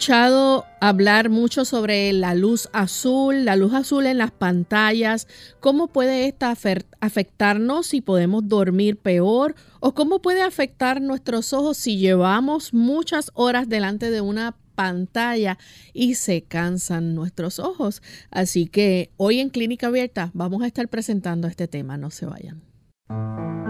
Escuchado hablar mucho sobre la luz azul, la luz azul en las pantallas, cómo puede esta afectarnos si podemos dormir peor o cómo puede afectar nuestros ojos si llevamos muchas horas delante de una pantalla y se cansan nuestros ojos. Así que hoy en Clínica Abierta vamos a estar presentando este tema, no se vayan.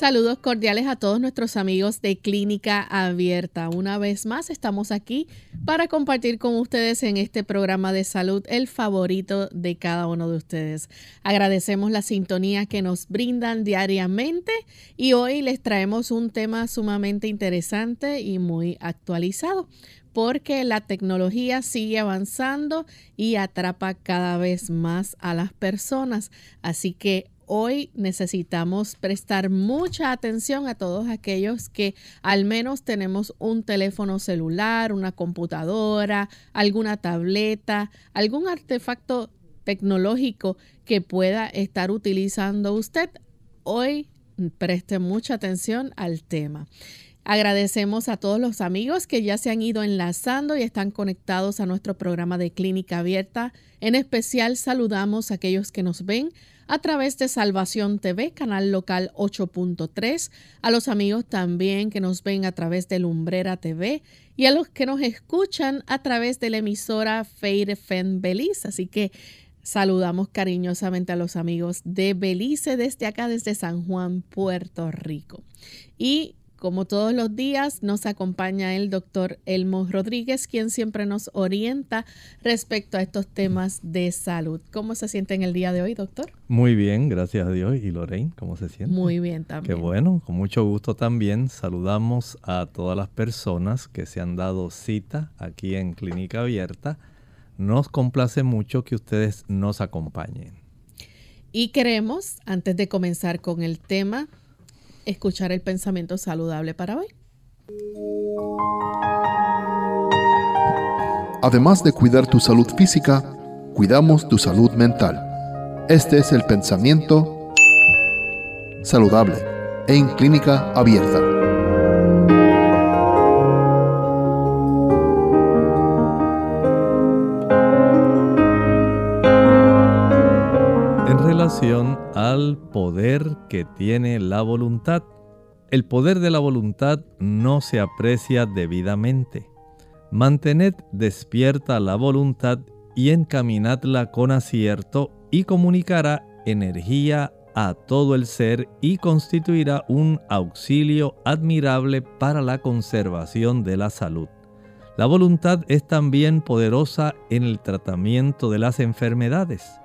Saludos cordiales a todos nuestros amigos de Clínica Abierta. Una vez más estamos aquí para compartir con ustedes en este programa de salud el favorito de cada uno de ustedes. Agradecemos la sintonía que nos brindan diariamente y hoy les traemos un tema sumamente interesante y muy actualizado porque la tecnología sigue avanzando y atrapa cada vez más a las personas. Así que hoy necesitamos prestar mucha atención a todos aquellos que al menos tenemos un teléfono celular, una computadora, alguna tableta, algún artefacto tecnológico que pueda estar utilizando usted. Hoy preste mucha atención al tema. Agradecemos a todos los amigos que ya se han ido enlazando y están conectados a nuestro programa de Clínica Abierta. En especial saludamos a aquellos que nos ven a través de Salvación TV, canal local 8.3, a los amigos también que nos ven a través de Lumbrera TV y a los que nos escuchan a través de la emisora Feire Fen Belice. Así que saludamos cariñosamente a los amigos de Belice desde acá, desde San Juan, Puerto Rico. Y como todos los días, nos acompaña el doctor Elmo Rodríguez, quien siempre nos orienta respecto a estos temas de salud. ¿Cómo se siente en el día de hoy, doctor? Muy bien, gracias a Dios. ¿Y Lorraine, cómo se siente? Muy bien también. Qué bueno, con mucho gusto también. Saludamos a todas las personas que se han dado cita aquí en Clínica Abierta. Nos complace mucho que ustedes nos acompañen. Y queremos, antes de comenzar con el tema, escuchar el pensamiento saludable para hoy. Además de cuidar tu salud física, cuidamos tu salud mental. Este es el pensamiento saludable en clínica abierta. Al poder que tiene la voluntad. El poder de la voluntad no se aprecia debidamente. Mantened despierta la voluntad y encaminadla con acierto y comunicará energía a todo el ser y constituirá un auxilio admirable para la conservación de la salud. La voluntad es también poderosa en el tratamiento de las enfermedades.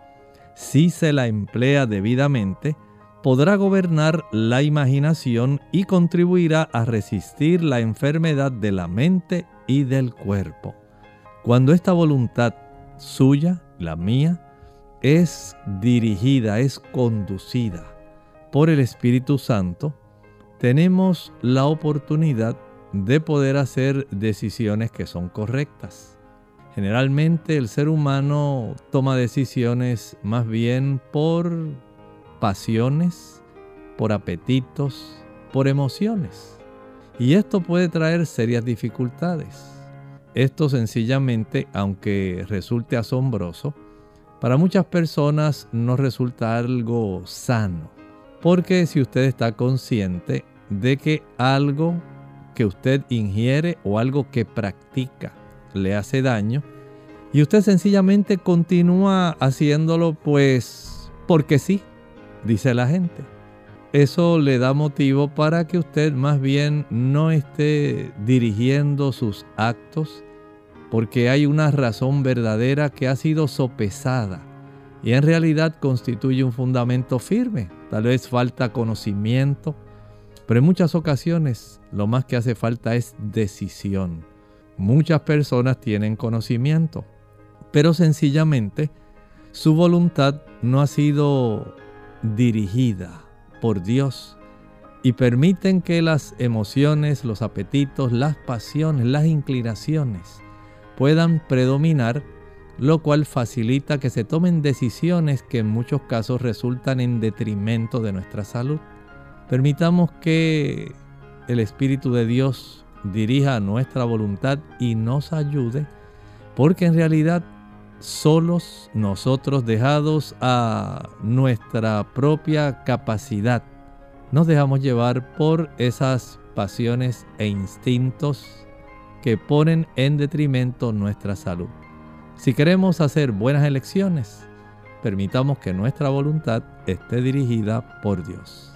Si se la emplea debidamente, podrá gobernar la imaginación y contribuirá a resistir la enfermedad de la mente y del cuerpo. Cuando esta voluntad suya, la mía, es dirigida, es conducida por el Espíritu Santo, tenemos la oportunidad de poder hacer decisiones que son correctas. Generalmente el ser humano toma decisiones más bien por pasiones, por apetitos, por emociones. Y esto puede traer serias dificultades. Esto sencillamente, aunque resulte asombroso, para muchas personas no resulta algo sano. Porque si usted está consciente de que algo que usted ingiere o algo que practica le hace daño, y usted sencillamente continúa haciéndolo pues porque sí, dice la gente. Eso le da motivo para que usted más bien no esté dirigiendo sus actos porque hay una razón verdadera que ha sido sopesada y en realidad constituye un fundamento firme. Tal vez falta conocimiento, pero en muchas ocasiones lo más que hace falta es decisión. Muchas personas tienen conocimiento, pero sencillamente su voluntad no ha sido dirigida por Dios y permiten que las emociones, los apetitos, las pasiones, las inclinaciones puedan predominar, lo cual facilita que se tomen decisiones que en muchos casos resultan en detrimento de nuestra salud. Permitamos que el Espíritu de Dios dirija nuestra voluntad y nos ayude, porque en realidad solos nosotros dejados a nuestra propia capacidad, nos dejamos llevar por esas pasiones e instintos que ponen en detrimento nuestra salud. Si queremos hacer buenas elecciones, permitamos que nuestra voluntad esté dirigida por Dios.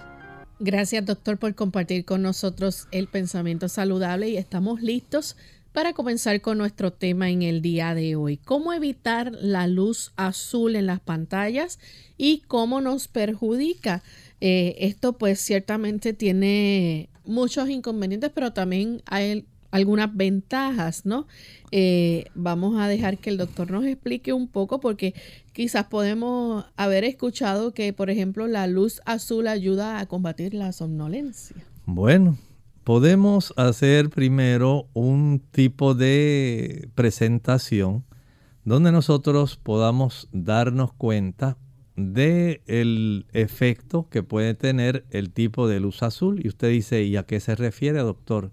Gracias doctor por compartir con nosotros el pensamiento saludable y estamos listos para comenzar con nuestro tema en el día de hoy, cómo evitar la luz azul en las pantallas y cómo nos perjudica. Eh, esto pues ciertamente tiene muchos inconvenientes, pero también hay algunas ventajas, ¿no? Eh, vamos a dejar que el doctor nos explique un poco porque quizás podemos haber escuchado que, por ejemplo, la luz azul ayuda a combatir la somnolencia. Bueno, podemos hacer primero un tipo de presentación donde nosotros podamos darnos cuenta de el efecto que puede tener el tipo de luz azul. Y usted dice, ¿y a qué se refiere, doctor?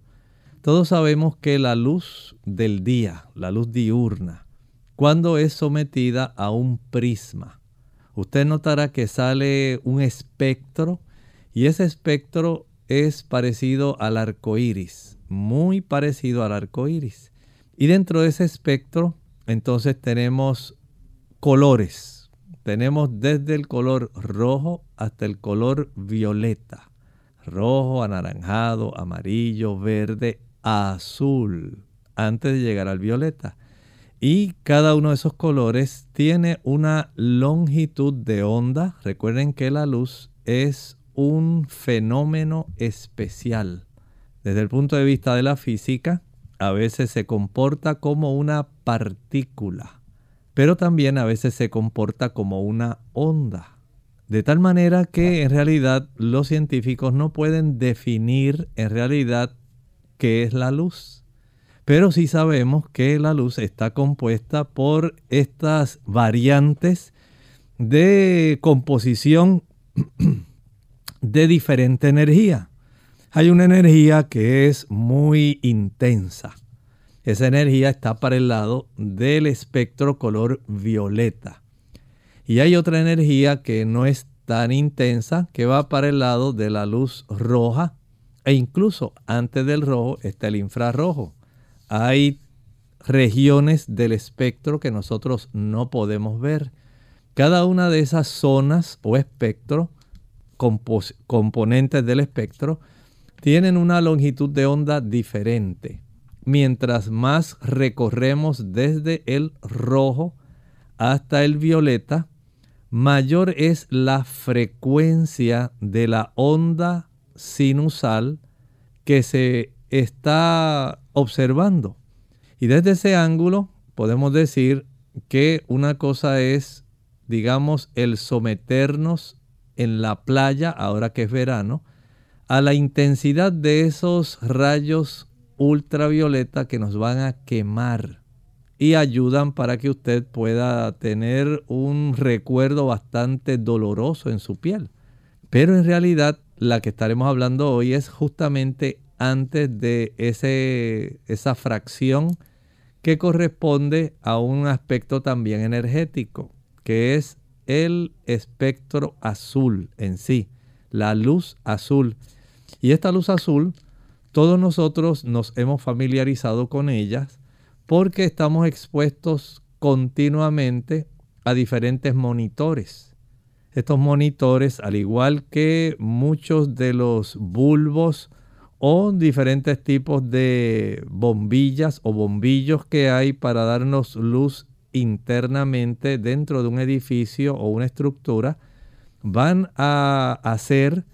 Todos sabemos que la luz del día, la luz diurna, cuando es sometida a un prisma, usted notará que sale un espectro y ese espectro es parecido al arco iris, muy parecido al arco iris. Y dentro de ese espectro, entonces tenemos colores. Tenemos desde el color rojo hasta el color violeta. Rojo, anaranjado, amarillo, verde, azul, antes de llegar al violeta. Y cada uno de esos colores tiene una longitud de onda. Recuerden que la luz es un fenómeno especial. Desde el punto de vista de la física, a veces se comporta como una partícula, pero también a veces se comporta como una onda. De tal manera que en realidad los científicos no pueden definir en realidad qué es la luz. Pero sí sabemos que la luz está compuesta por estas variantes de composición de diferente energía. Hay una energía que es muy intensa. Esa energía está para el lado del espectro color violeta. Y hay otra energía que no es tan intensa, que va para el lado de la luz roja. E incluso antes del rojo está el infrarrojo. Hay regiones del espectro que nosotros no podemos ver. Cada una de esas zonas o espectro componentes del espectro tienen una longitud de onda diferente. Mientras más recorremos desde el rojo hasta el violeta, mayor es la frecuencia de la onda sinusal que se está observando. Y desde ese ángulo podemos decir que una cosa es, digamos, el someternos en la playa, ahora que es verano, a la intensidad de esos rayos ultravioleta que nos van a quemar y ayudan para que usted pueda tener un recuerdo bastante doloroso en su piel. Pero en realidad la que estaremos hablando hoy es justamente antes de ese, esa fracción que corresponde a un aspecto también energético, que es el espectro azul en sí, la luz azul. Y esta luz azul, todos nosotros nos hemos familiarizado con ellas porque estamos expuestos continuamente a diferentes monitores. Estos monitores, al igual que muchos de los bulbos o diferentes tipos de bombillas o bombillos que hay para darnos luz internamente dentro de un edificio o una estructura, van a hacer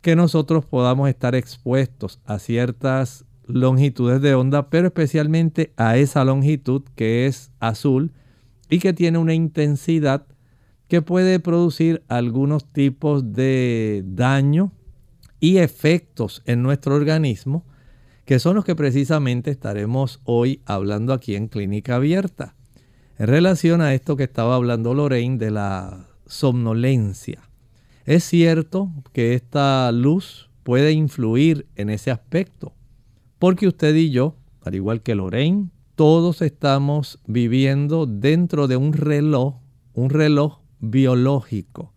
que nosotros podamos estar expuestos a ciertas longitudes de onda, pero especialmente a esa longitud que es azul y que tiene una intensidad que puede producir algunos tipos de daño y efectos en nuestro organismo, que son los que precisamente estaremos hoy hablando aquí en Clínica Abierta. En relación a esto que estaba hablando Lorraine de la somnolencia. Es cierto que esta luz puede influir en ese aspecto, porque usted y yo, al igual que Lorraine, todos estamos viviendo dentro de un reloj, un reloj biológico,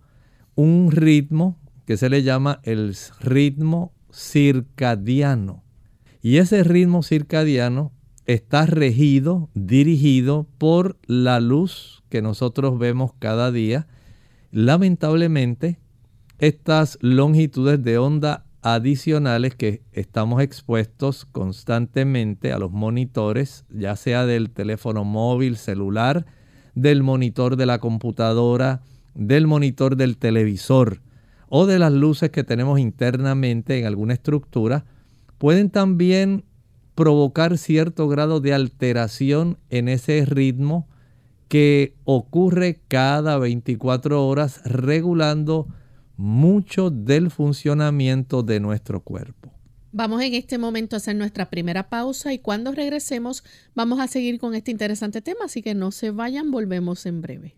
un ritmo que se le llama el ritmo circadiano. Y ese ritmo circadiano está regido, dirigido por la luz que nosotros vemos cada día. Lamentablemente, estas longitudes de onda adicionales que estamos expuestos constantemente a los monitores, ya sea del teléfono móvil, celular, del monitor de la computadora, del monitor del televisor o de las luces que tenemos internamente en alguna estructura, pueden también provocar cierto grado de alteración en ese ritmo que ocurre cada 24 horas regulando mucho del funcionamiento de nuestro cuerpo. Vamos en este momento a hacer nuestra primera pausa y cuando regresemos vamos a seguir con este interesante tema, así que no se vayan, volvemos en breve.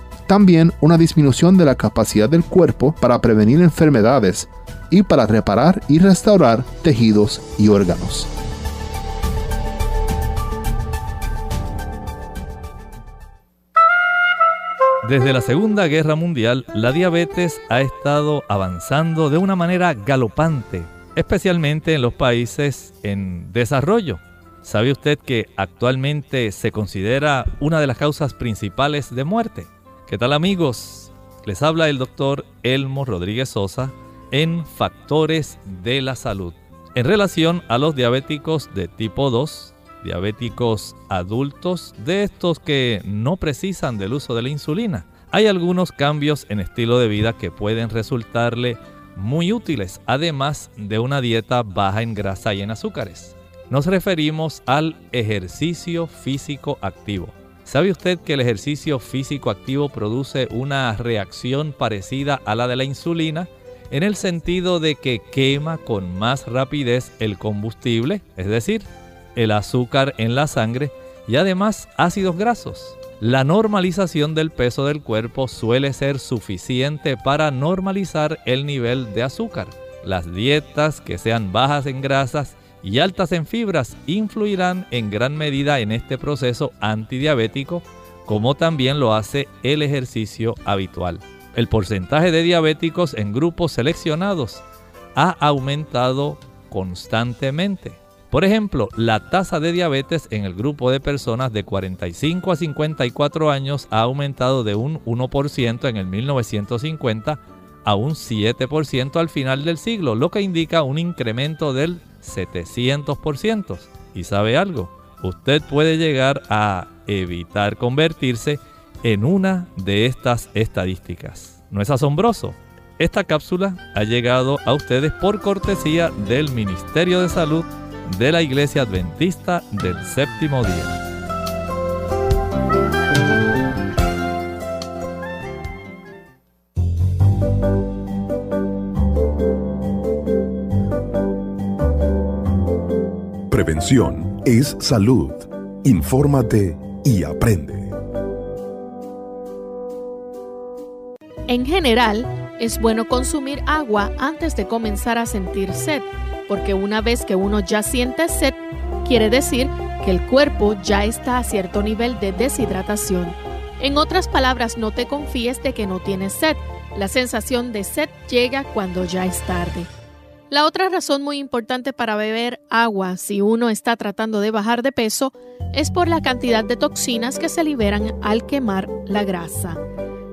También una disminución de la capacidad del cuerpo para prevenir enfermedades y para reparar y restaurar tejidos y órganos. Desde la Segunda Guerra Mundial, la diabetes ha estado avanzando de una manera galopante, especialmente en los países en desarrollo. ¿Sabe usted que actualmente se considera una de las causas principales de muerte? ¿Qué tal amigos? Les habla el doctor Elmo Rodríguez Sosa en Factores de la Salud. En relación a los diabéticos de tipo 2, diabéticos adultos, de estos que no precisan del uso de la insulina. Hay algunos cambios en estilo de vida que pueden resultarle muy útiles, además de una dieta baja en grasa y en azúcares. Nos referimos al ejercicio físico activo. ¿Sabe usted que el ejercicio físico activo produce una reacción parecida a la de la insulina? En el sentido de que quema con más rapidez el combustible, es decir, el azúcar en la sangre y además ácidos grasos. La normalización del peso del cuerpo suele ser suficiente para normalizar el nivel de azúcar. Las dietas que sean bajas en grasas y altas en fibras influirán en gran medida en este proceso antidiabético como también lo hace el ejercicio habitual. El porcentaje de diabéticos en grupos seleccionados ha aumentado constantemente. Por ejemplo, la tasa de diabetes en el grupo de personas de 45 a 54 años ha aumentado de un 1% en el 1950 a un 7% al final del siglo, lo que indica un incremento del 700%. ¿Y sabe algo? Usted puede llegar a evitar convertirse en una de estas estadísticas. ¿No es asombroso? Esta cápsula ha llegado a ustedes por cortesía del Ministerio de Salud de la Iglesia Adventista del Séptimo Día. Prevención es salud. Infórmate y aprende. En general, es bueno consumir agua antes de comenzar a sentir sed, porque una vez que uno ya siente sed, quiere decir que el cuerpo ya está a cierto nivel de deshidratación. En otras palabras, no te confíes de que no tienes sed. La sensación de sed llega cuando ya es tarde. La otra razón muy importante para beber agua si uno está tratando de bajar de peso es por la cantidad de toxinas que se liberan al quemar la grasa.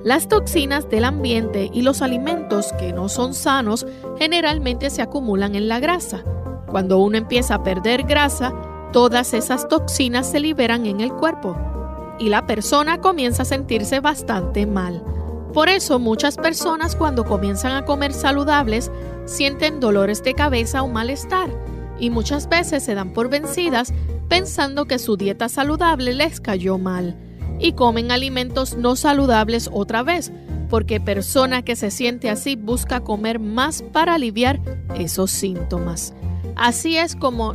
Las toxinas del ambiente y los alimentos que no son sanos generalmente se acumulan en la grasa. Cuando uno empieza a perder grasa, todas esas toxinas se liberan en el cuerpo y la persona comienza a sentirse bastante mal. Por eso muchas personas cuando comienzan a comer saludables sienten dolores de cabeza o malestar y muchas veces se dan por vencidas pensando que su dieta saludable les cayó mal y comen alimentos no saludables otra vez, porque persona que se siente así busca comer más para aliviar esos síntomas. Así es como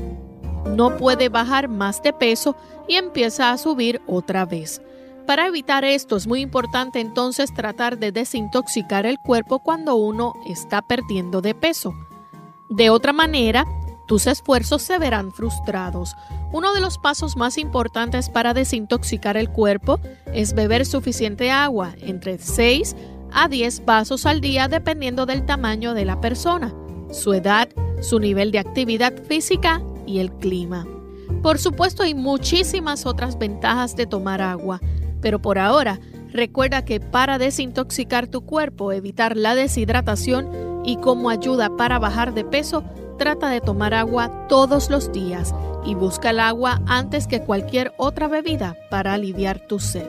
no puede bajar más de peso y empieza a subir otra vez. Para evitar esto es muy importante entonces tratar de desintoxicar el cuerpo cuando uno está perdiendo de peso. De otra manera, tus esfuerzos se verán frustrados. Uno de los pasos más importantes para desintoxicar el cuerpo es beber suficiente agua, entre 6 a 10 vasos al día dependiendo del tamaño de la persona, su edad, su nivel de actividad física y el clima. Por supuesto hay muchísimas otras ventajas de tomar agua, pero por ahora recuerda que para desintoxicar tu cuerpo, evitar la deshidratación y como ayuda para bajar de peso, Trata de tomar agua todos los días y busca el agua antes que cualquier otra bebida para aliviar tu sed.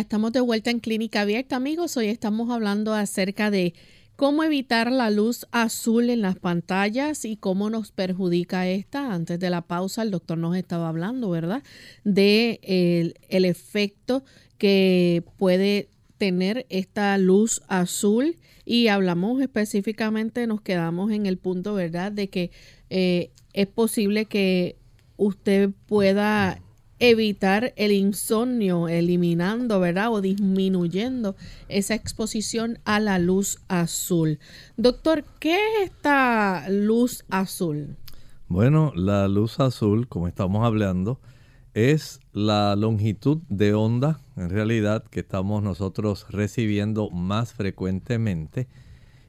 Ya estamos de vuelta en Clínica Abierta, amigos. Hoy estamos hablando acerca de cómo evitar la luz azul en las pantallas y cómo nos perjudica esta. Antes de la pausa, el doctor nos estaba hablando, ¿verdad? De el, efecto que puede tener esta luz azul y hablamos específicamente, nos quedamos en el punto, ¿verdad? De que eh, es posible que usted pueda evitar el insomnio, eliminando, ¿verdad? O disminuyendo esa exposición a la luz azul. Doctor, ¿qué es esta luz azul? Bueno, la luz azul, como estamos hablando, es la longitud de onda, en realidad, que estamos nosotros recibiendo más frecuentemente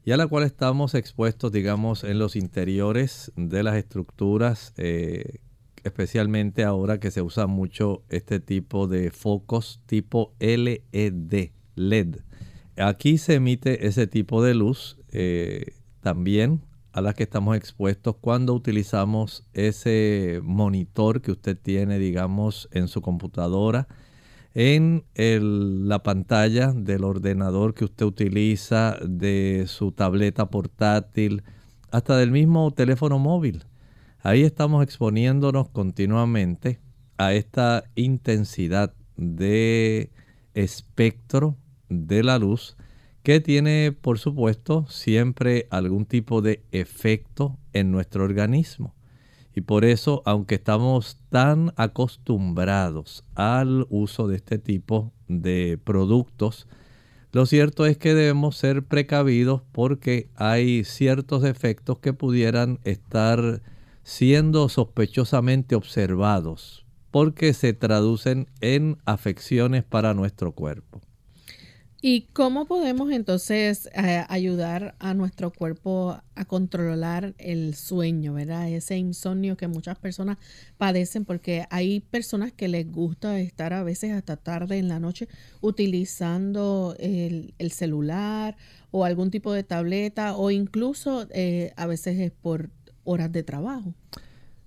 y a la cual estamos expuestos, digamos, en los interiores de las estructuras eh, especialmente ahora que se usa mucho este tipo de focos tipo LED, LED. Aquí se emite ese tipo de luz eh, también a la que estamos expuestos cuando utilizamos ese monitor que usted tiene, digamos, en su computadora, en la pantalla del ordenador que usted utiliza, de su tableta portátil, hasta del mismo teléfono móvil. Ahí estamos exponiéndonos continuamente a esta intensidad de espectro de la luz que tiene, por supuesto, siempre algún tipo de efecto en nuestro organismo. Y por eso, aunque estamos tan acostumbrados al uso de este tipo de productos, lo cierto es que debemos ser precavidos porque hay ciertos efectos que pudieran estar siendo sospechosamente observados porque se traducen en afecciones para nuestro cuerpo. ¿Y cómo podemos entonces eh, ayudar a nuestro cuerpo a controlar el sueño, verdad? Ese insomnio que muchas personas padecen porque hay personas que les gusta estar a veces hasta tarde en la noche utilizando el, celular o algún tipo de tableta o incluso eh, a veces es por horas de trabajo.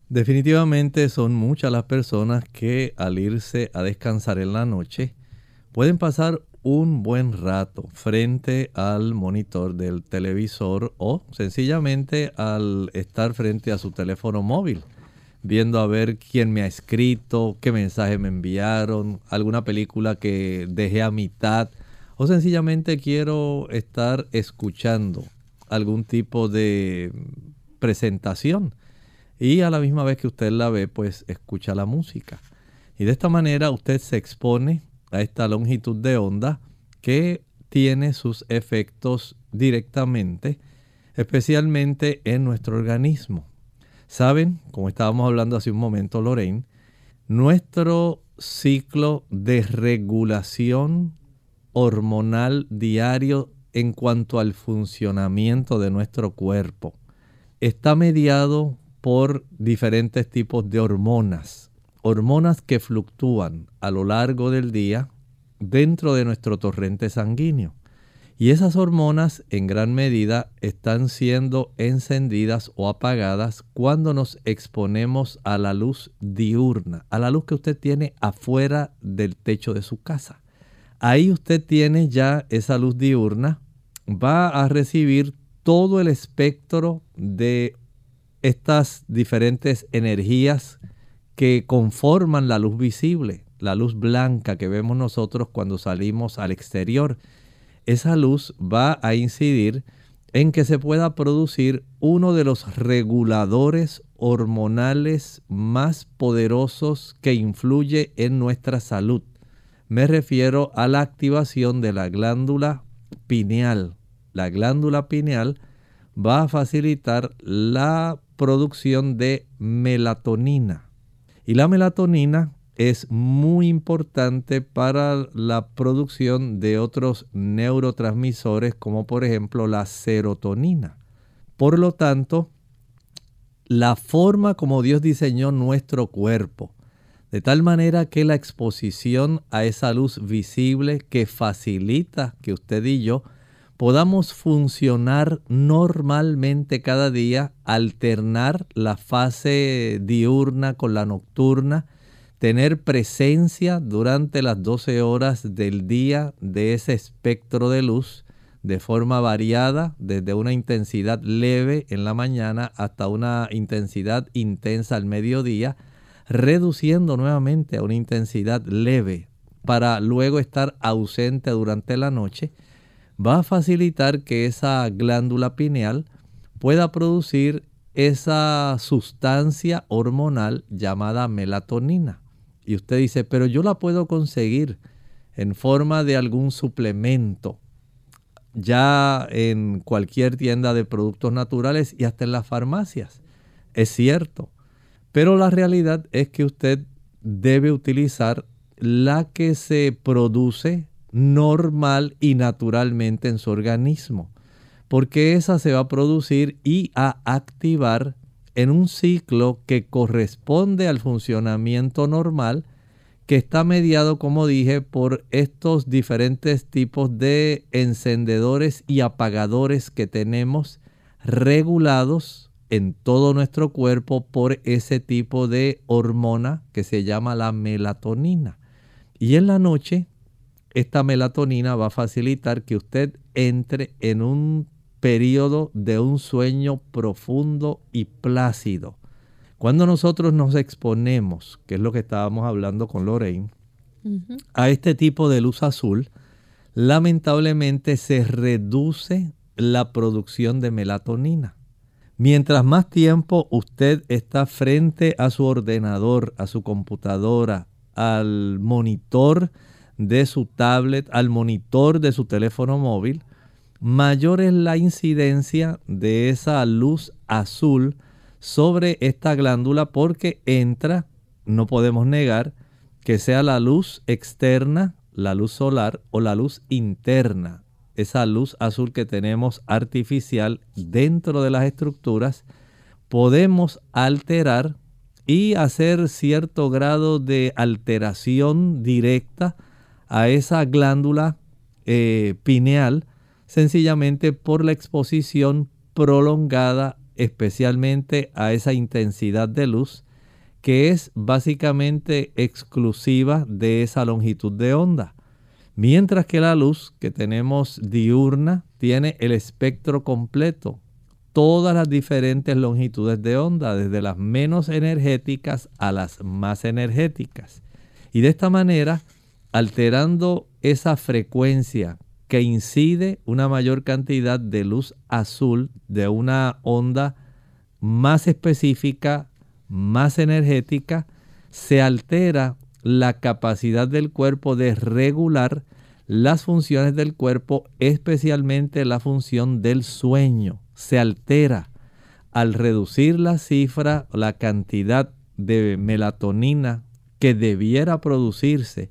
Definitivamente son muchas las personas que al irse a descansar en la noche pueden pasar un buen rato frente al monitor del televisor o sencillamente al estar frente a su teléfono móvil, viendo a ver quién me ha escrito, qué mensaje me enviaron, alguna película que dejé a mitad o sencillamente quiero estar escuchando algún tipo de presentación y a la misma vez que usted la ve pues escucha la música. Y de esta manera usted se expone a esta longitud de onda que tiene sus efectos directamente, especialmente en nuestro organismo. Saben, como estábamos hablando hace un momento, Lorraine, nuestro ciclo de regulación hormonal diario en cuanto al funcionamiento de nuestro cuerpo está mediado por diferentes tipos de hormonas hormonas que fluctúan a lo largo del día dentro de nuestro torrente sanguíneo. Y esas hormonas en gran medida están siendo encendidas o apagadas cuando nos exponemos a la luz diurna, a la luz que usted tiene afuera del techo de su casa. Ahí usted tiene ya esa luz diurna, va a recibir todo el espectro de estas diferentes energías que conforman la luz visible, la luz blanca que vemos nosotros cuando salimos al exterior. Esa luz va a incidir en que se pueda producir uno de los reguladores hormonales más poderosos que influye en nuestra salud. Me refiero a la activación de la glándula pineal. La glándula pineal va a facilitar la producción de melatonina. Y la melatonina es muy importante para la producción de otros neurotransmisores como por ejemplo la serotonina. Por lo tanto, la forma como Dios diseñó nuestro cuerpo, de tal manera que la exposición a esa luz visible que facilita que usted y yo podamos funcionar normalmente cada día, alternar la fase diurna con la nocturna, tener presencia durante las 12 horas del día de ese espectro de luz de forma variada, desde una intensidad leve en la mañana hasta una intensidad intensa al mediodía, reduciendo nuevamente a una intensidad leve para luego estar ausente durante la noche va a facilitar que esa glándula pineal pueda producir esa sustancia hormonal llamada melatonina. Y usted dice, pero yo la puedo conseguir en forma de algún suplemento, ya en cualquier tienda de productos naturales y hasta en las farmacias. Es cierto, pero la realidad es que usted debe utilizar la que se produce normal y naturalmente en su organismo, porque esa se va a producir y a activar en un ciclo que corresponde al funcionamiento normal, que está mediado, como dije, por estos diferentes tipos de encendedores y apagadores que tenemos regulados en todo nuestro cuerpo por ese tipo de hormona que se llama la melatonina. Y en la noche, esta melatonina va a facilitar que usted entre en un periodo de un sueño profundo y plácido. Cuando nosotros nos exponemos, que es lo que estábamos hablando con Lorraine, a este tipo de luz azul, lamentablemente se reduce la producción de melatonina. Mientras más tiempo usted está frente a su ordenador, a su computadora, al monitor de su tablet, al monitor de su teléfono móvil, mayor es la incidencia de esa luz azul sobre esta glándula porque entra, no podemos negar, que sea la luz externa, la luz solar o la luz interna, esa luz azul que tenemos artificial dentro de las estructuras, podemos alterar y hacer cierto grado de alteración directa a esa glándula eh, pineal sencillamente por la exposición prolongada especialmente a esa intensidad de luz que es básicamente exclusiva de esa longitud de onda. Mientras que la luz que tenemos diurna tiene el espectro completo, todas las diferentes longitudes de onda, desde las menos energéticas a las más energéticas. Y de esta manera, alterando esa frecuencia que incide una mayor cantidad de luz azul de una onda más específica, más energética, se altera la capacidad del cuerpo de regular las funciones del cuerpo, especialmente la función del sueño. Se altera al reducir la cifra, la cantidad de melatonina que debiera producirse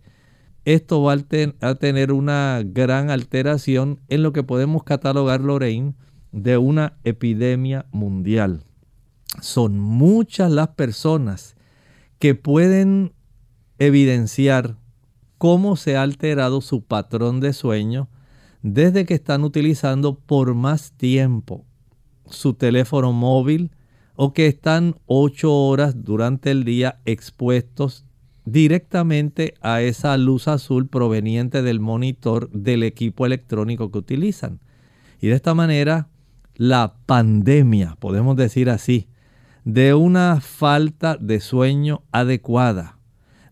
esto va a tener una gran alteración en lo que podemos catalogar, Lorraine, de una epidemia mundial. Son muchas las personas que pueden evidenciar cómo se ha alterado su patrón de sueño desde que están utilizando por más tiempo su teléfono móvil o que están ocho horas durante el día expuestos directamente a esa luz azul proveniente del monitor del equipo electrónico que utilizan. Y de esta manera, la pandemia, podemos decir así, de una falta de sueño adecuada,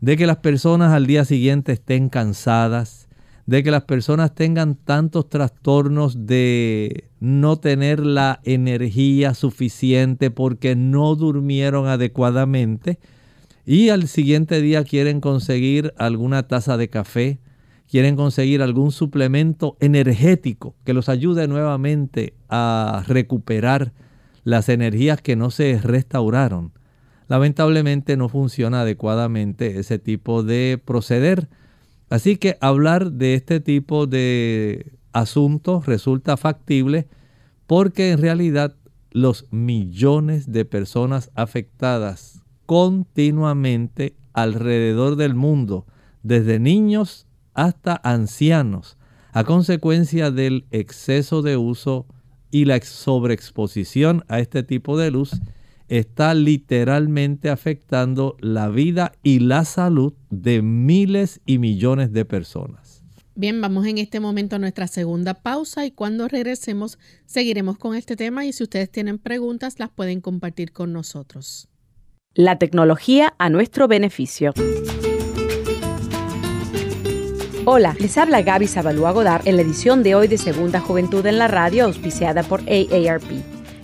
de que las personas al día siguiente estén cansadas, de que las personas tengan tantos trastornos de no tener la energía suficiente porque no durmieron adecuadamente, y al siguiente día quieren conseguir alguna taza de café, quieren conseguir algún suplemento energético que los ayude nuevamente a recuperar las energías que no se restauraron. Lamentablemente no funciona adecuadamente ese tipo de proceder. Así que hablar de este tipo de asuntos resulta factible porque en realidad los millones de personas afectadas continuamente alrededor del mundo, desde niños hasta ancianos, a consecuencia del exceso de uso y la sobreexposición a este tipo de luz, está literalmente afectando la vida y la salud de miles y millones de personas. Bien, vamos en este momento a nuestra segunda pausa y cuando regresemos seguiremos con este tema y si ustedes tienen preguntas las pueden compartir con nosotros. La tecnología a nuestro beneficio. Hola, les habla Gaby Zabalúa Godard en la edición de hoy de Segunda Juventud en la Radio, auspiciada por AARP.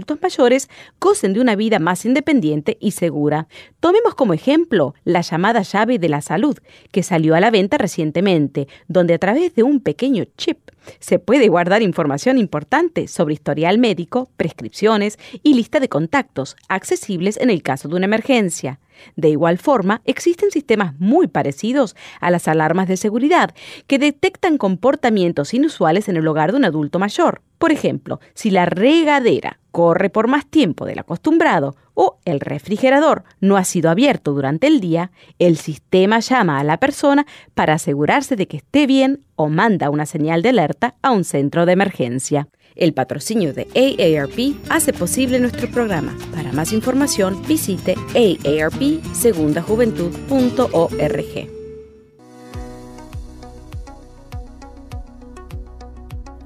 adultos mayores gocen de una vida más independiente y segura. Tomemos como ejemplo la llamada llave de la salud, que salió a la venta recientemente, donde a través de un pequeño chip se puede guardar información importante sobre historial médico, prescripciones y lista de contactos, accesibles en el caso de una emergencia. De igual forma, existen sistemas muy parecidos a las alarmas de seguridad que detectan comportamientos inusuales en el hogar de un adulto mayor. Por ejemplo, si la regadera corre por más tiempo del acostumbrado o el refrigerador no ha sido abierto durante el día, el sistema llama a la persona para asegurarse de que esté bien o manda una señal de alerta a un centro de emergencia. El patrocinio de AARP hace posible nuestro programa. Para más información visite aarpsegundajuventud.org.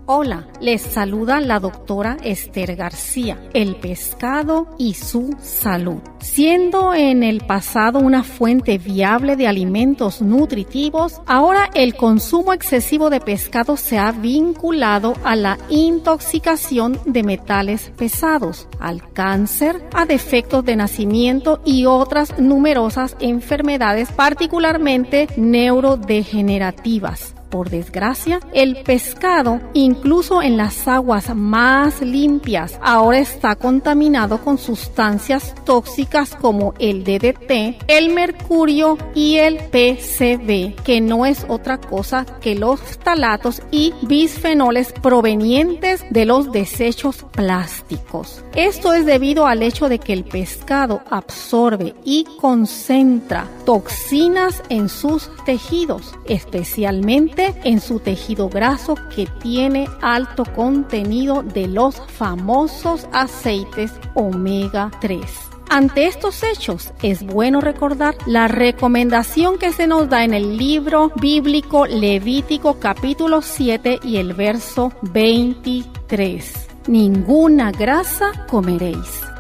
Hola, les saluda la doctora Esther García, el pescado y su salud. Siendo en el pasado una fuente viable de alimentos nutritivos, ahora el consumo excesivo de pescado se ha vinculado a la intoxicación de metales pesados, al cáncer, a defectos de nacimiento y otras numerosas enfermedades particularmente neurodegenerativas por desgracia, el pescado, incluso en las aguas más limpias, ahora está contaminado con sustancias tóxicas como el DDT, el mercurio y el PCB, que no es otra cosa que los ftalatos y bisfenoles provenientes de los desechos plásticos. Esto es debido al hecho de que el pescado absorbe y concentra toxinas en sus tejidos, especialmente en su tejido graso que tiene alto contenido de los famosos aceites omega 3. Ante estos hechos es bueno recordar la recomendación que se nos da en el libro bíblico Levítico capítulo 7 y el verso 23. Ninguna grasa comeréis.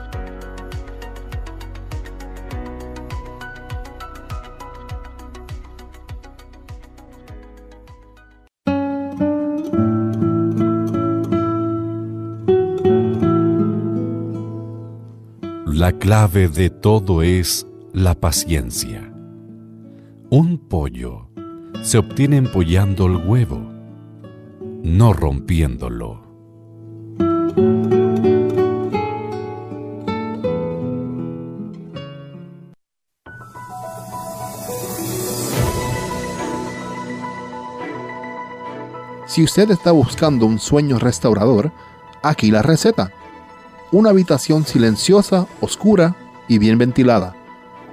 La clave de todo es la paciencia. Un pollo se obtiene empollando el huevo, no rompiéndolo. Si usted está buscando un sueño restaurador, aquí la receta una habitación silenciosa, oscura y bien ventilada,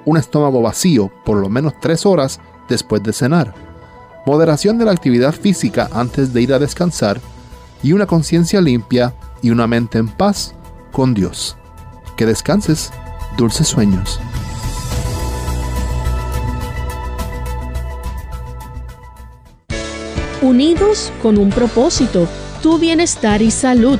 un estómago vacío por lo menos tres horas después de cenar, moderación de la actividad física antes de ir a descansar y una conciencia limpia y una mente en paz con Dios. Que descanses, dulces sueños. Unidos con un propósito, tu bienestar y salud.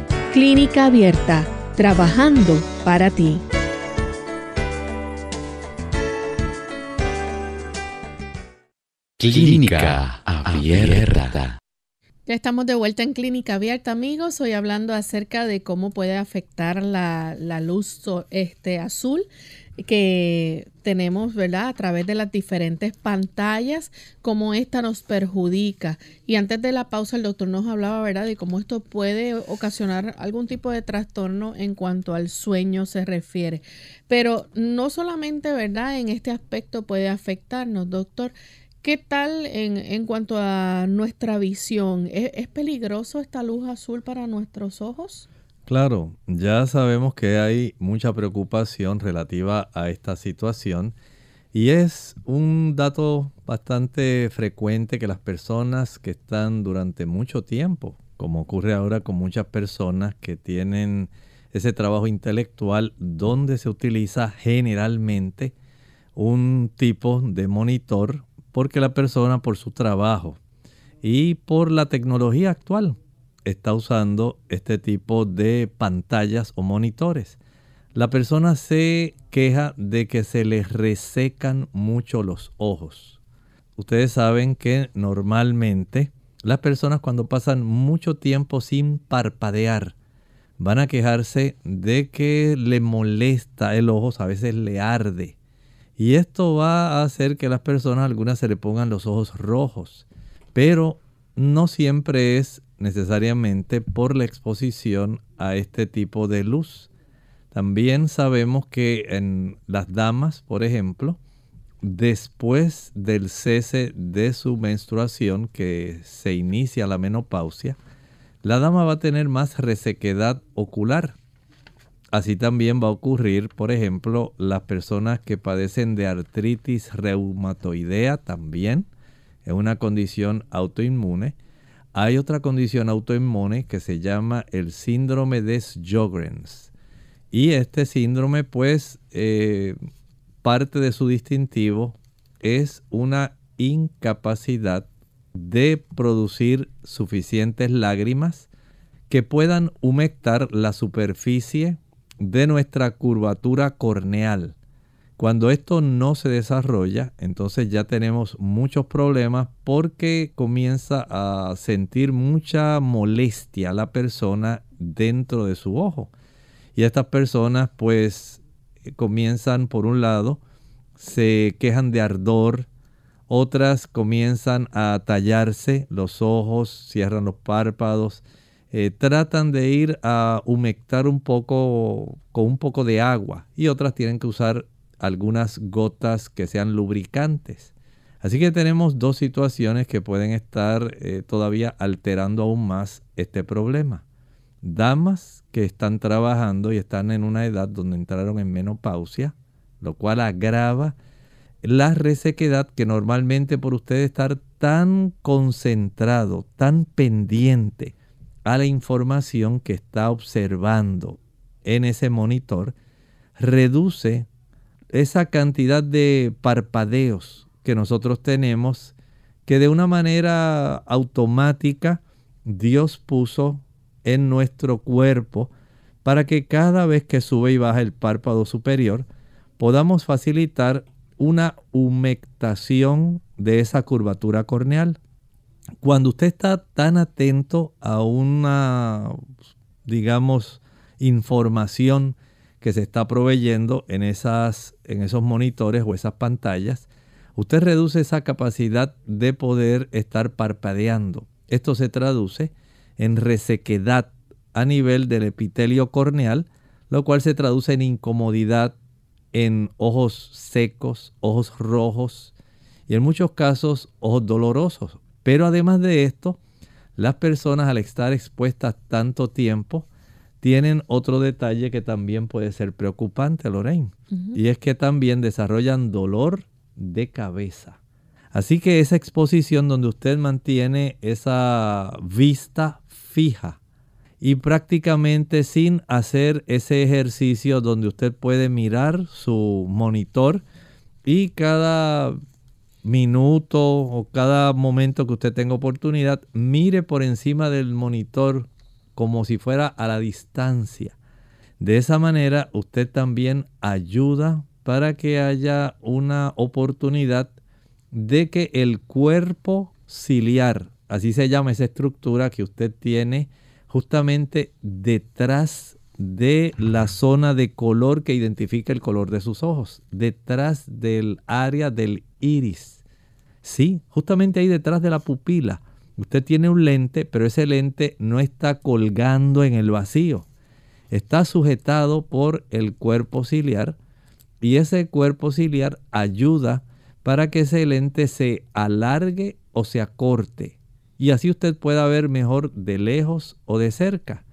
Clínica Abierta, trabajando para ti. Clínica Abierta. Ya estamos de vuelta en Clínica Abierta, amigos. Hoy hablando acerca de cómo puede afectar la, la luz este, azul que tenemos, ¿verdad? A través de las diferentes pantallas, cómo esta nos perjudica. Y antes de la pausa, el doctor nos hablaba, ¿verdad?, de cómo esto puede ocasionar algún tipo de trastorno en cuanto al sueño se refiere. Pero no solamente, ¿verdad?, en este aspecto puede afectarnos, doctor. ¿Qué tal en, en cuanto a nuestra visión? ¿Es, ¿Es peligroso esta luz azul para nuestros ojos? Claro, ya sabemos que hay mucha preocupación relativa a esta situación y es un dato bastante frecuente que las personas que están durante mucho tiempo, como ocurre ahora con muchas personas que tienen ese trabajo intelectual donde se utiliza generalmente un tipo de monitor porque la persona por su trabajo y por la tecnología actual está usando este tipo de pantallas o monitores. La persona se queja de que se le resecan mucho los ojos. Ustedes saben que normalmente las personas cuando pasan mucho tiempo sin parpadear van a quejarse de que le molesta el ojo, a veces le arde. Y esto va a hacer que las personas, algunas se le pongan los ojos rojos. Pero no siempre es necesariamente por la exposición a este tipo de luz. También sabemos que en las damas, por ejemplo, después del cese de su menstruación, que se inicia la menopausia, la dama va a tener más resequedad ocular. Así también va a ocurrir, por ejemplo, las personas que padecen de artritis reumatoidea también, es una condición autoinmune. Hay otra condición autoinmune que se llama el síndrome de Sjogren's. Y este síndrome, pues, eh, parte de su distintivo es una incapacidad de producir suficientes lágrimas que puedan humectar la superficie de nuestra curvatura corneal. Cuando esto no se desarrolla, entonces ya tenemos muchos problemas porque comienza a sentir mucha molestia la persona dentro de su ojo. Y estas personas pues comienzan por un lado, se quejan de ardor, otras comienzan a tallarse los ojos, cierran los párpados, eh, tratan de ir a humectar un poco con un poco de agua y otras tienen que usar algunas gotas que sean lubricantes. Así que tenemos dos situaciones que pueden estar eh, todavía alterando aún más este problema. Damas que están trabajando y están en una edad donde entraron en menopausia, lo cual agrava la resequedad que normalmente por usted estar tan concentrado, tan pendiente a la información que está observando en ese monitor, reduce esa cantidad de parpadeos que nosotros tenemos que de una manera automática Dios puso en nuestro cuerpo para que cada vez que sube y baja el párpado superior podamos facilitar una humectación de esa curvatura corneal. Cuando usted está tan atento a una, digamos, información que se está proveyendo en, esas, en esos monitores o esas pantallas, usted reduce esa capacidad de poder estar parpadeando. Esto se traduce en resequedad a nivel del epitelio corneal, lo cual se traduce en incomodidad, en ojos secos, ojos rojos y en muchos casos ojos dolorosos. Pero además de esto, las personas al estar expuestas tanto tiempo tienen otro detalle que también puede ser preocupante, Lorraine, y es que también desarrollan dolor de cabeza. Así que esa exposición donde usted mantiene esa vista fija y prácticamente sin hacer ese ejercicio donde usted puede mirar su monitor y cada minuto o cada momento que usted tenga oportunidad, mire por encima del monitor como si fuera a la distancia. De esa manera usted también ayuda para que haya una oportunidad de que el cuerpo ciliar, así se llama esa estructura que usted tiene justamente detrás de la zona de color que identifica el color de sus ojos, detrás del área del iris. Sí, justamente ahí detrás de la pupila. Usted tiene un lente, pero ese lente no está colgando en el vacío. Está sujetado por el cuerpo ciliar y ese cuerpo ciliar ayuda para que ese lente se alargue o se acorte y así usted pueda ver mejor de lejos o de cerca.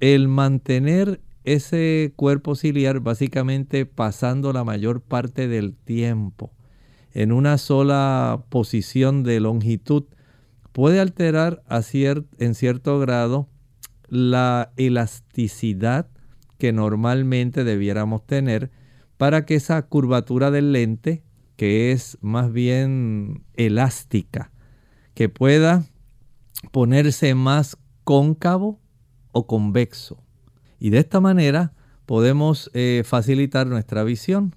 El mantener ese cuerpo ciliar básicamente pasando la mayor parte del tiempo en una sola posición de longitud puede alterar en cierto grado la elasticidad que normalmente debiéramos tener para que esa curvatura del lente, que es más bien elástica, que pueda ponerse más cóncavo o convexo. Y de esta manera podemos eh, facilitar nuestra visión.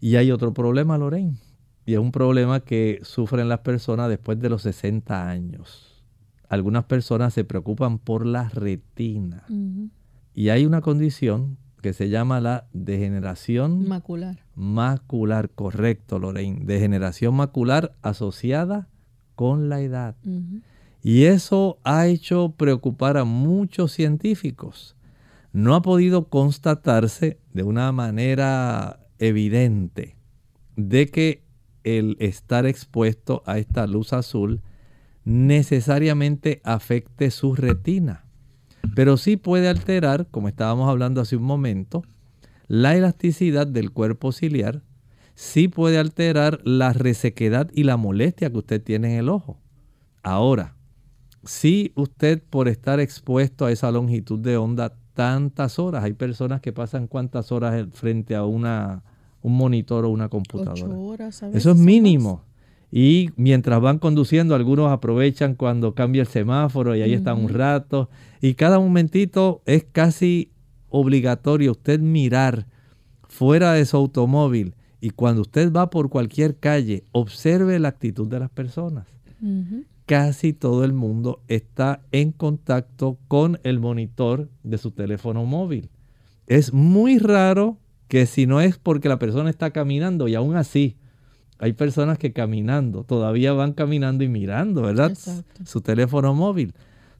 Y hay otro problema, Lorraine. Y es un problema que sufren las personas después de los 60 años. Algunas personas se preocupan por la retina. Y hay una condición que se llama la degeneración macular. Macular, correcto, Lorraine. Degeneración macular asociada con la edad. Y eso ha hecho preocupar a muchos científicos. No ha podido constatarse de una manera evidente de que el estar expuesto a esta luz azul necesariamente afecte su retina. Pero sí puede alterar, como estábamos hablando hace un momento, la elasticidad del cuerpo ciliar, sí puede alterar la resequedad y la molestia que usted tiene en el ojo. Ahora, si usted por estar expuesto a esa longitud de onda tantas horas, hay personas que pasan cuántas horas frente a una, un monitor o una computadora. Eso es mínimo. Y mientras van conduciendo, algunos aprovechan cuando cambia el semáforo y ahí están un rato. Y cada momentito es casi obligatorio usted mirar fuera de su automóvil. Y cuando usted va por cualquier calle, observe la actitud de las personas casi todo el mundo está en contacto con el monitor de su teléfono móvil. Es muy raro que si no es porque la persona está caminando y aún así hay personas que caminando todavía van caminando y mirando, ¿verdad? Su teléfono móvil.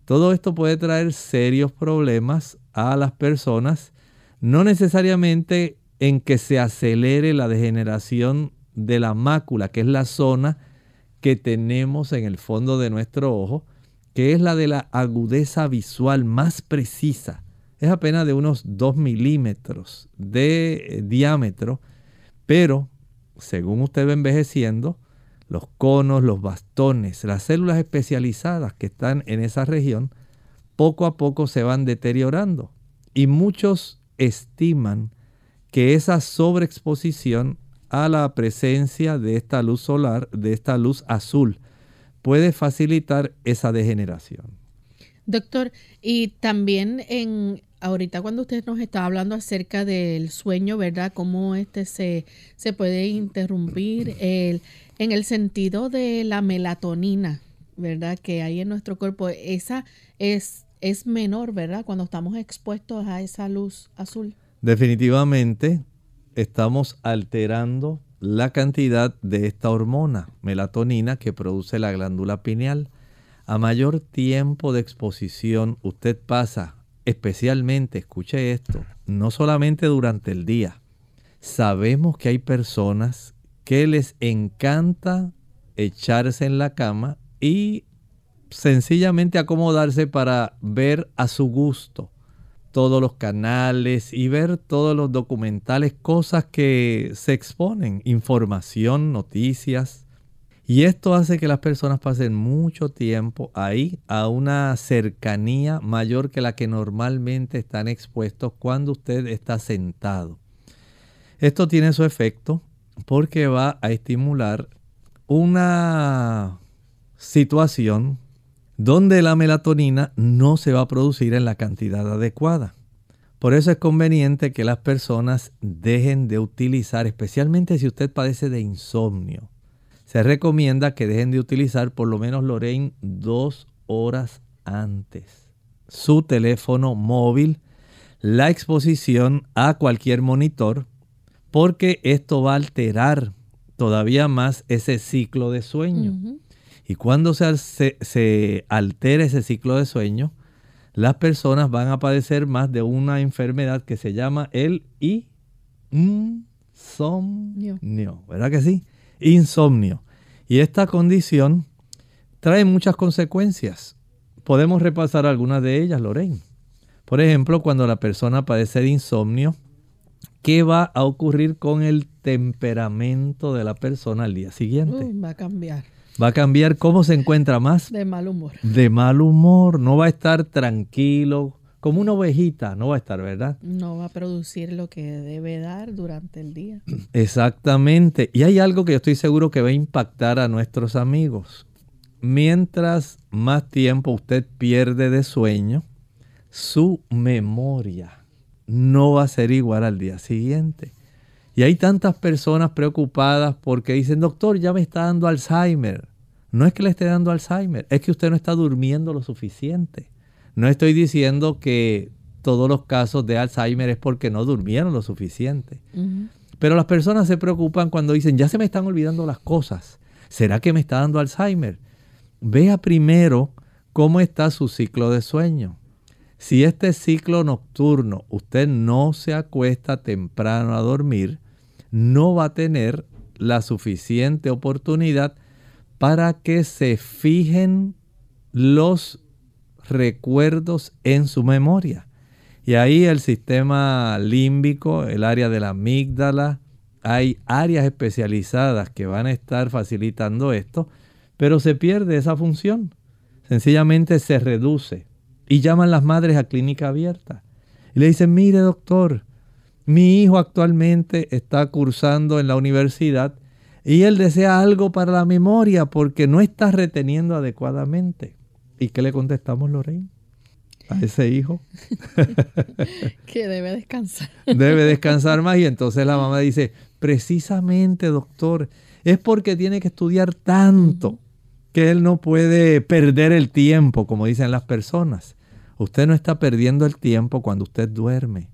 Todo esto puede traer serios problemas a las personas, no necesariamente en que se acelere la degeneración de la mácula, que es la zona que tenemos en el fondo de nuestro ojo, que es la de la agudeza visual más precisa. Es apenas de unos 2 milímetros de eh, diámetro, pero según usted va envejeciendo, los conos, los bastones, las células especializadas que están en esa región, poco a poco se van deteriorando. Y muchos estiman que esa sobreexposición a la presencia de esta luz solar, de esta luz azul, puede facilitar esa degeneración. Doctor, y también en ahorita cuando usted nos está hablando acerca del sueño, ¿verdad? Cómo este se, se puede interrumpir el, en el sentido de la melatonina, ¿verdad? Que hay en nuestro cuerpo, esa es, es menor, ¿verdad? Cuando estamos expuestos a esa luz azul. Definitivamente, estamos alterando la cantidad de esta hormona, melatonina, que produce la glándula pineal. A mayor tiempo de exposición usted pasa, especialmente, escuche esto, no solamente durante el día. Sabemos que hay personas que les encanta echarse en la cama y sencillamente acomodarse para ver a su gusto todos los canales y ver todos los documentales, cosas que se exponen, información, noticias. Y esto hace que las personas pasen mucho tiempo ahí a una cercanía mayor que la que normalmente están expuestos cuando usted está sentado. Esto tiene su efecto porque va a estimular una situación donde la melatonina no se va a producir en la cantidad adecuada. Por eso es conveniente que las personas dejen de utilizar, especialmente si usted padece de insomnio. Se recomienda que dejen de utilizar por lo menos Lorraine dos horas antes su teléfono móvil, la exposición a cualquier monitor, porque esto va a alterar todavía más ese ciclo de sueño. Y cuando se, se, altera ese ciclo de sueño, las personas van a padecer más de una enfermedad que se llama el insomnio. ¿Verdad que sí? Insomnio. Y esta condición trae muchas consecuencias. Podemos repasar algunas de ellas, Lorraine. Por ejemplo, cuando la persona padece de insomnio, ¿qué va a ocurrir con el temperamento de la persona al día siguiente? va a cambiar va a cambiar cómo se encuentra más. De mal humor. De mal humor. No va a estar tranquilo, como una ovejita, no va a estar, ¿verdad? No va a producir lo que debe dar durante el día. Exactamente. Y hay algo que yo estoy seguro que va a impactar a nuestros amigos. Mientras más tiempo usted pierde de sueño, su memoria no va a ser igual al día siguiente. Y hay tantas personas preocupadas porque dicen, doctor, ya me está dando Alzheimer. No es que le esté dando Alzheimer, es que usted no está durmiendo lo suficiente. No estoy diciendo que todos los casos de Alzheimer es porque no durmieron lo suficiente. Pero las personas se preocupan cuando dicen, ya se me están olvidando las cosas. ¿Será que me está dando Alzheimer? Vea primero cómo está su ciclo de sueño. Si este ciclo nocturno usted no se acuesta temprano a dormir, no va a tener la suficiente oportunidad para que se fijen los recuerdos en su memoria. Y ahí el sistema límbico, el área de la amígdala, hay áreas especializadas que van a estar facilitando esto, pero se pierde esa función. Sencillamente se reduce. Y llaman las madres a clínica abierta. Y le dicen, mire doctor, mi hijo actualmente está cursando en la universidad y él desea algo para la memoria porque no está reteniendo adecuadamente. ¿Y qué le contestamos, Lorraine? A ese hijo. que debe descansar. debe descansar más. Y entonces la mamá dice, precisamente, doctor, es porque tiene que estudiar tanto que él no puede perder el tiempo, como dicen las personas. Usted no está perdiendo el tiempo cuando usted duerme.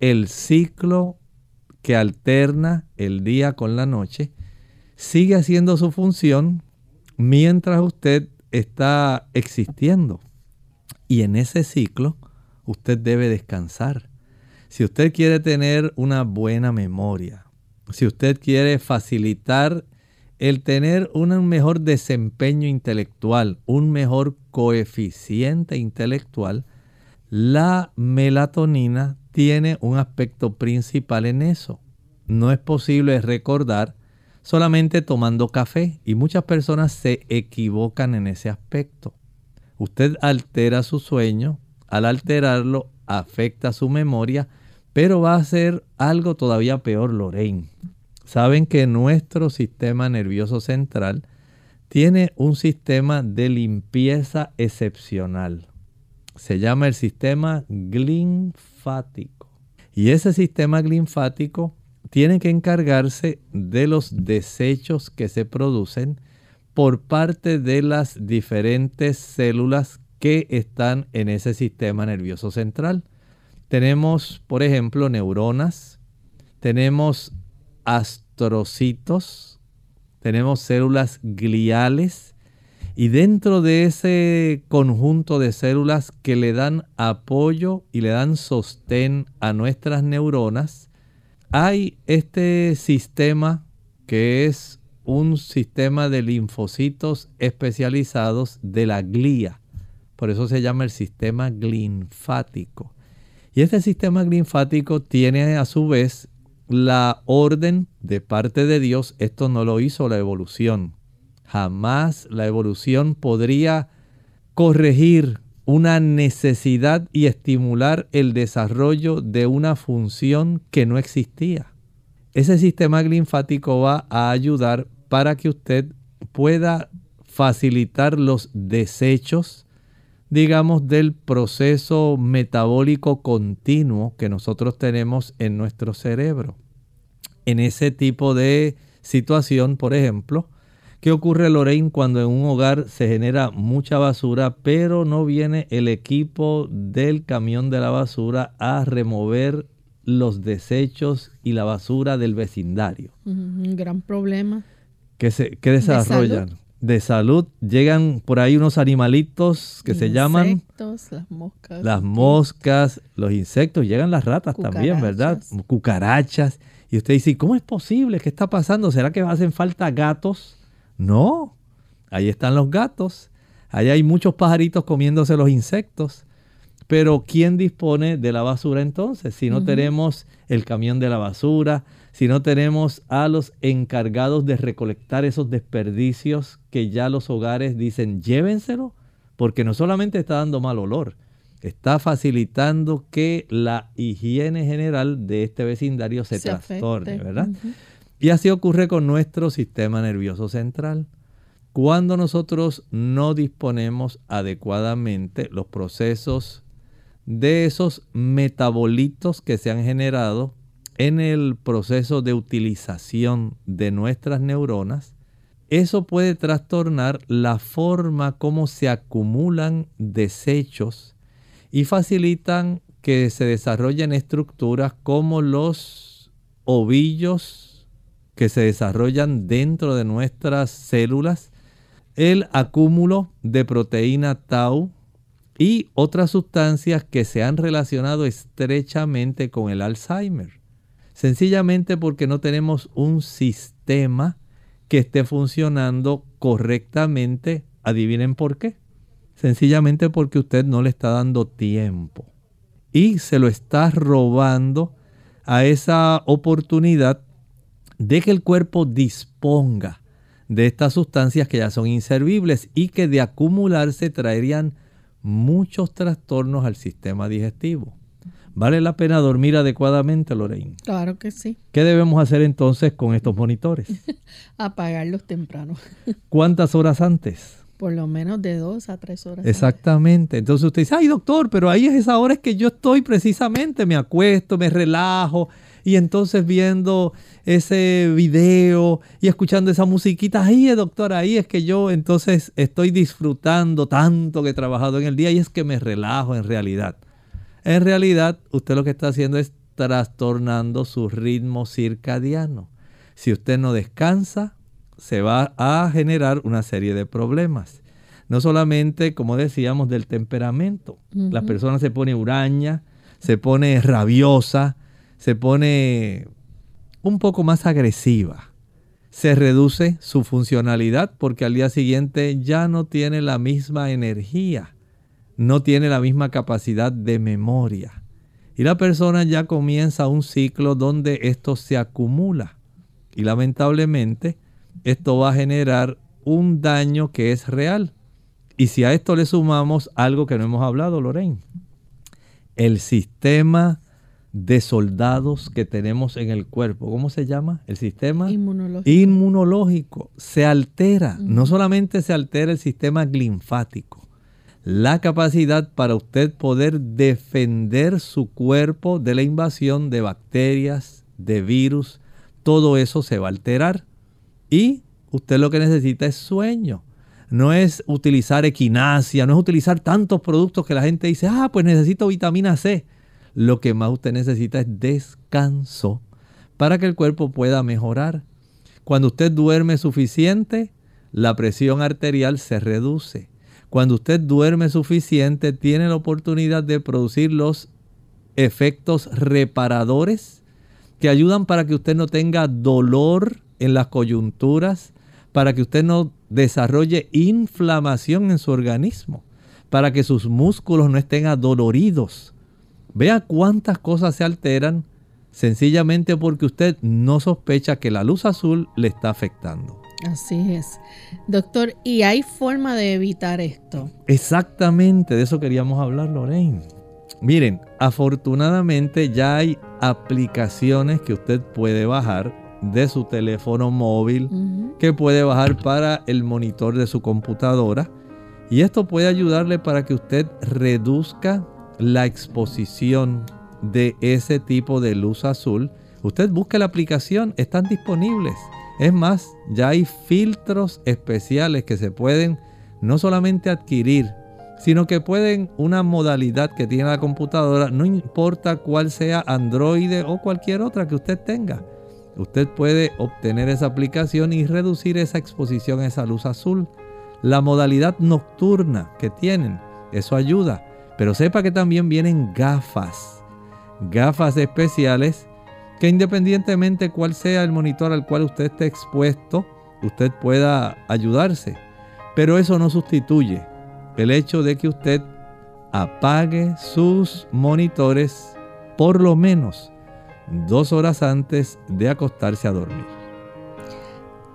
El ciclo que alterna el día con la noche sigue haciendo su función mientras usted está existiendo. Y en ese ciclo usted debe descansar. Si usted quiere tener una buena memoria, si usted quiere facilitar el tener un mejor desempeño intelectual, un mejor coeficiente intelectual, la melatonina tiene un aspecto principal en eso. No es posible recordar solamente tomando café y muchas personas se equivocan en ese aspecto. Usted altera su sueño, al alterarlo afecta su memoria, pero va a ser algo todavía peor, Lorraine. Saben que nuestro sistema nervioso central tiene un sistema de limpieza excepcional. Se llama el sistema glinfático. Y ese sistema glinfático tiene que encargarse de los desechos que se producen por parte de las diferentes células que están en ese sistema nervioso central. Tenemos, por ejemplo, neuronas, tenemos astrocitos, tenemos células gliales y dentro de ese conjunto de células que le dan apoyo y le dan sostén a nuestras neuronas, hay este sistema que es un sistema de linfocitos especializados de la glía. Por eso se llama el sistema linfático. Y este sistema linfático tiene a su vez la orden de parte de Dios. Esto no lo hizo la evolución. Jamás la evolución podría corregir una necesidad y estimular el desarrollo de una función que no existía. Ese sistema linfático va a ayudar para que usted pueda facilitar los desechos, digamos, del proceso metabólico continuo que nosotros tenemos en nuestro cerebro. En ese tipo de situación, por ejemplo, ¿Qué ocurre, Lorraine, cuando en un hogar se genera mucha basura, pero no viene el equipo del camión de la basura a remover los desechos y la basura del vecindario? Un gran problema. ¿Qué, se, desarrollan? ¿De salud? Llegan por ahí unos animalitos que se llaman... Insectos, las moscas. Las moscas, los insectos, llegan las ratas también, ¿verdad? Cucarachas. Y usted dice, ¿cómo es posible? ¿Qué está pasando? ¿Será que hacen falta gatos? No, ahí están los gatos, ahí hay muchos pajaritos comiéndose los insectos. Pero ¿quién dispone de la basura entonces? Si no tenemos el camión de la basura, si no tenemos a los encargados de recolectar esos desperdicios que ya los hogares dicen llévenselo, porque no solamente está dando mal olor, está facilitando que la higiene general de este vecindario se, trastorne, ¿verdad? Y así ocurre con nuestro sistema nervioso central. Cuando nosotros no disponemos adecuadamente los procesos de esos metabolitos que se han generado en el proceso de utilización de nuestras neuronas, eso puede trastornar la forma como se acumulan desechos y facilitan que se desarrollen estructuras como los ovillos que se desarrollan dentro de nuestras células, el acúmulo de proteína tau y otras sustancias que se han relacionado estrechamente con el Alzheimer. Sencillamente porque no tenemos un sistema que esté funcionando correctamente. Adivinen por qué. Sencillamente porque usted no le está dando tiempo. Y se lo está robando a esa oportunidad de que el cuerpo disponga de estas sustancias que ya son inservibles y que de acumularse traerían muchos trastornos al sistema digestivo. ¿Vale la pena dormir adecuadamente, Lorraine? Claro que sí. ¿Qué debemos hacer entonces con estos monitores? Apagarlos temprano. ¿Cuántas horas antes? Por lo menos de dos a tres horas. Exactamente. Entonces usted dice, ay doctor, pero ahí es esa hora es que yo estoy precisamente, me acuesto, me relajo y entonces viendo ese video y escuchando esa musiquita, ahí doctor, ahí es que yo entonces estoy disfrutando tanto que he trabajado en el día y es que me relajo en realidad. En realidad, usted lo que está haciendo es trastornando su ritmo circadiano. Si usted no descansa, se va a generar una serie de problemas. No solamente, como decíamos, del temperamento. La persona se pone huraña, se pone rabiosa, se pone un poco más agresiva. Se reduce su funcionalidad porque al día siguiente ya no tiene la misma energía no tiene la misma capacidad de memoria. Y la persona ya comienza un ciclo donde esto se acumula. Y lamentablemente esto va a generar un daño que es real. Y si a esto le sumamos algo que no hemos hablado, Lorraine, el sistema de soldados que tenemos en el cuerpo, ¿cómo se llama? El sistema inmunológico, inmunológico se altera. No solamente se altera el sistema linfático, la capacidad para usted poder defender su cuerpo de la invasión de bacterias, de virus, todo eso se va a alterar. Y usted lo que necesita es sueño. No es utilizar equinacia, no es utilizar tantos productos que la gente dice, ah, pues necesito vitamina C. Lo que más usted necesita es descanso para que el cuerpo pueda mejorar. Cuando usted duerme suficiente, la presión arterial se reduce cuando usted duerme suficiente, tiene la oportunidad de producir los efectos reparadores que ayudan para que usted no tenga dolor en las coyunturas, para que usted no desarrolle inflamación en su organismo, para que sus músculos no estén adoloridos. Vea cuántas cosas se alteran sencillamente porque usted no sospecha que la luz azul le está afectando. Así es. Doctor, ¿y hay forma de evitar esto? Exactamente, de eso queríamos hablar, Lorraine. Miren, afortunadamente ya hay aplicaciones que usted puede bajar de su teléfono móvil, que puede bajar para el monitor de su computadora. Y esto puede ayudarle para que usted reduzca la exposición de ese tipo de luz azul. Usted busque la aplicación, están disponibles. Es más, ya hay filtros especiales que se pueden no solamente adquirir, sino que pueden una modalidad que tiene la computadora, no importa cuál sea Android o cualquier otra que usted tenga. Usted puede obtener esa aplicación y reducir esa exposición a esa luz azul. La modalidad nocturna que tienen, eso ayuda. Pero sepa que también vienen gafas, gafas especiales que independientemente cuál sea el monitor al cual usted esté expuesto, usted pueda ayudarse. Pero eso no sustituye el hecho de que usted apague sus monitores por lo menos dos horas antes de acostarse a dormir.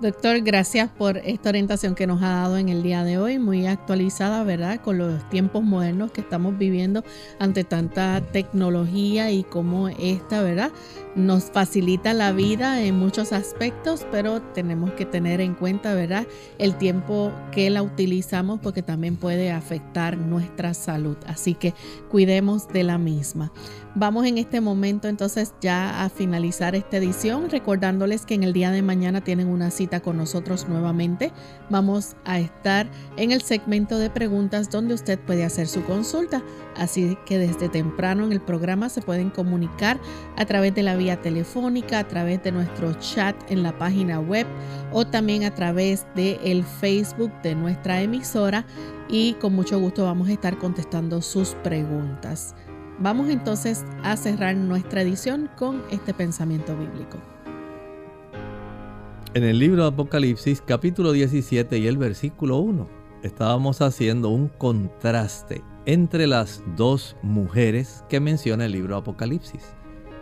Doctor, gracias por esta orientación que nos ha dado en el día de hoy, muy actualizada, ¿verdad? Con los tiempos modernos que estamos viviendo ante tanta tecnología y cómo esta, ¿verdad? Nos facilita la vida en muchos aspectos, pero tenemos que tener en cuenta, ¿verdad? El tiempo que la utilizamos porque también puede afectar nuestra salud. Así que cuidemos de la misma. Vamos en este momento entonces ya a finalizar esta edición, recordándoles que en el día de mañana tienen una cita con nosotros nuevamente. Vamos a estar en el segmento de preguntas donde usted puede hacer su consulta. Así que desde temprano en el programa se pueden comunicar a través de la vía telefónica, a través de nuestro chat en la página web o también a través de el Facebook de nuestra emisora y con mucho gusto vamos a estar contestando sus preguntas. Vamos entonces a cerrar nuestra edición con este pensamiento bíblico. En el libro de Apocalipsis capítulo 17 y el versículo 1 estábamos haciendo un contraste entre las dos mujeres que menciona el libro de Apocalipsis.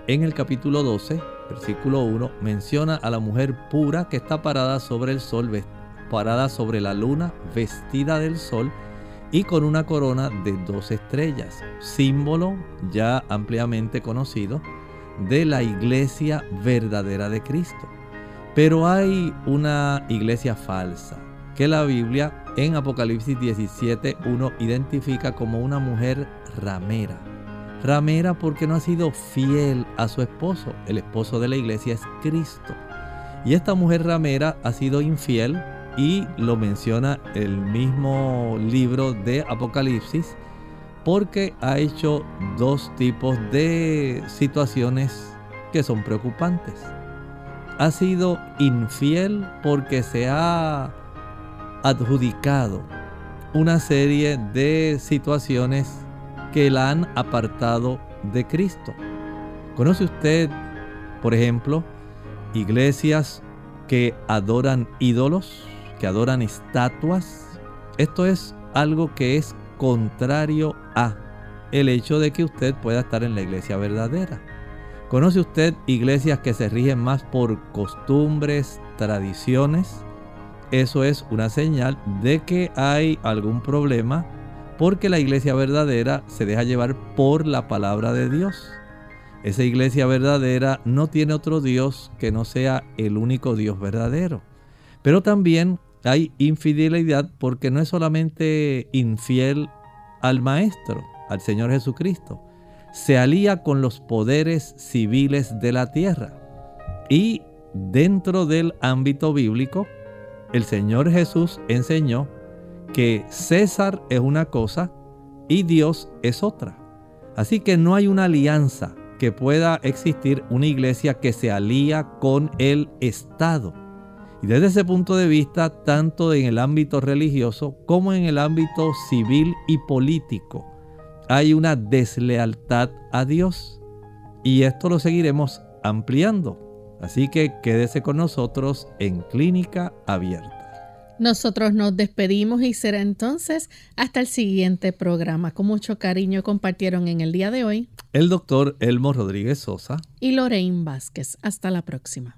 En el capítulo 12, versículo 1, menciona a la mujer pura que está parada sobre el sol, parada sobre la luna, vestida del sol, y con una corona de dos estrellas, símbolo ya ampliamente conocido de la iglesia verdadera de Cristo. Pero hay una iglesia falsa que la Biblia en Apocalipsis 17.1 identifica como una mujer ramera. Ramera porque no ha sido fiel a su esposo. El esposo de la iglesia es Cristo. Y esta mujer ramera ha sido infiel y lo menciona el mismo libro de Apocalipsis porque ha hecho dos tipos de situaciones que son preocupantes. Ha sido infiel porque se ha adjudicado una serie de situaciones que la han apartado de Cristo. ¿Conoce usted, por ejemplo, iglesias que adoran ídolos? que adoran estatuas. Esto es algo que es contrario a el hecho de que usted pueda estar en la iglesia verdadera. ¿Conoce usted iglesias que se rigen más por costumbres, tradiciones? Eso es una señal de que hay algún problema porque la iglesia verdadera se deja llevar por la palabra de Dios. Esa iglesia verdadera no tiene otro Dios que no sea el único Dios verdadero. Pero también hay infidelidad porque no es solamente infiel al Maestro, al Señor Jesucristo, se alía con los poderes civiles de la tierra. Y dentro del ámbito bíblico, el Señor Jesús enseñó que César es una cosa y Dios es otra. Así que no hay una alianza que pueda existir una iglesia que se alía con el Estado. Y desde ese punto de vista, tanto en el ámbito religioso como en el ámbito civil y político, hay una deslealtad a Dios. Y esto lo seguiremos ampliando. Así que quédese con nosotros en Clínica Abierta. Nosotros nos despedimos y será entonces hasta el siguiente programa. Con mucho cariño compartieron en el día de hoy el doctor Elmo Rodríguez Sosa y Lorraine Vázquez. Hasta la próxima.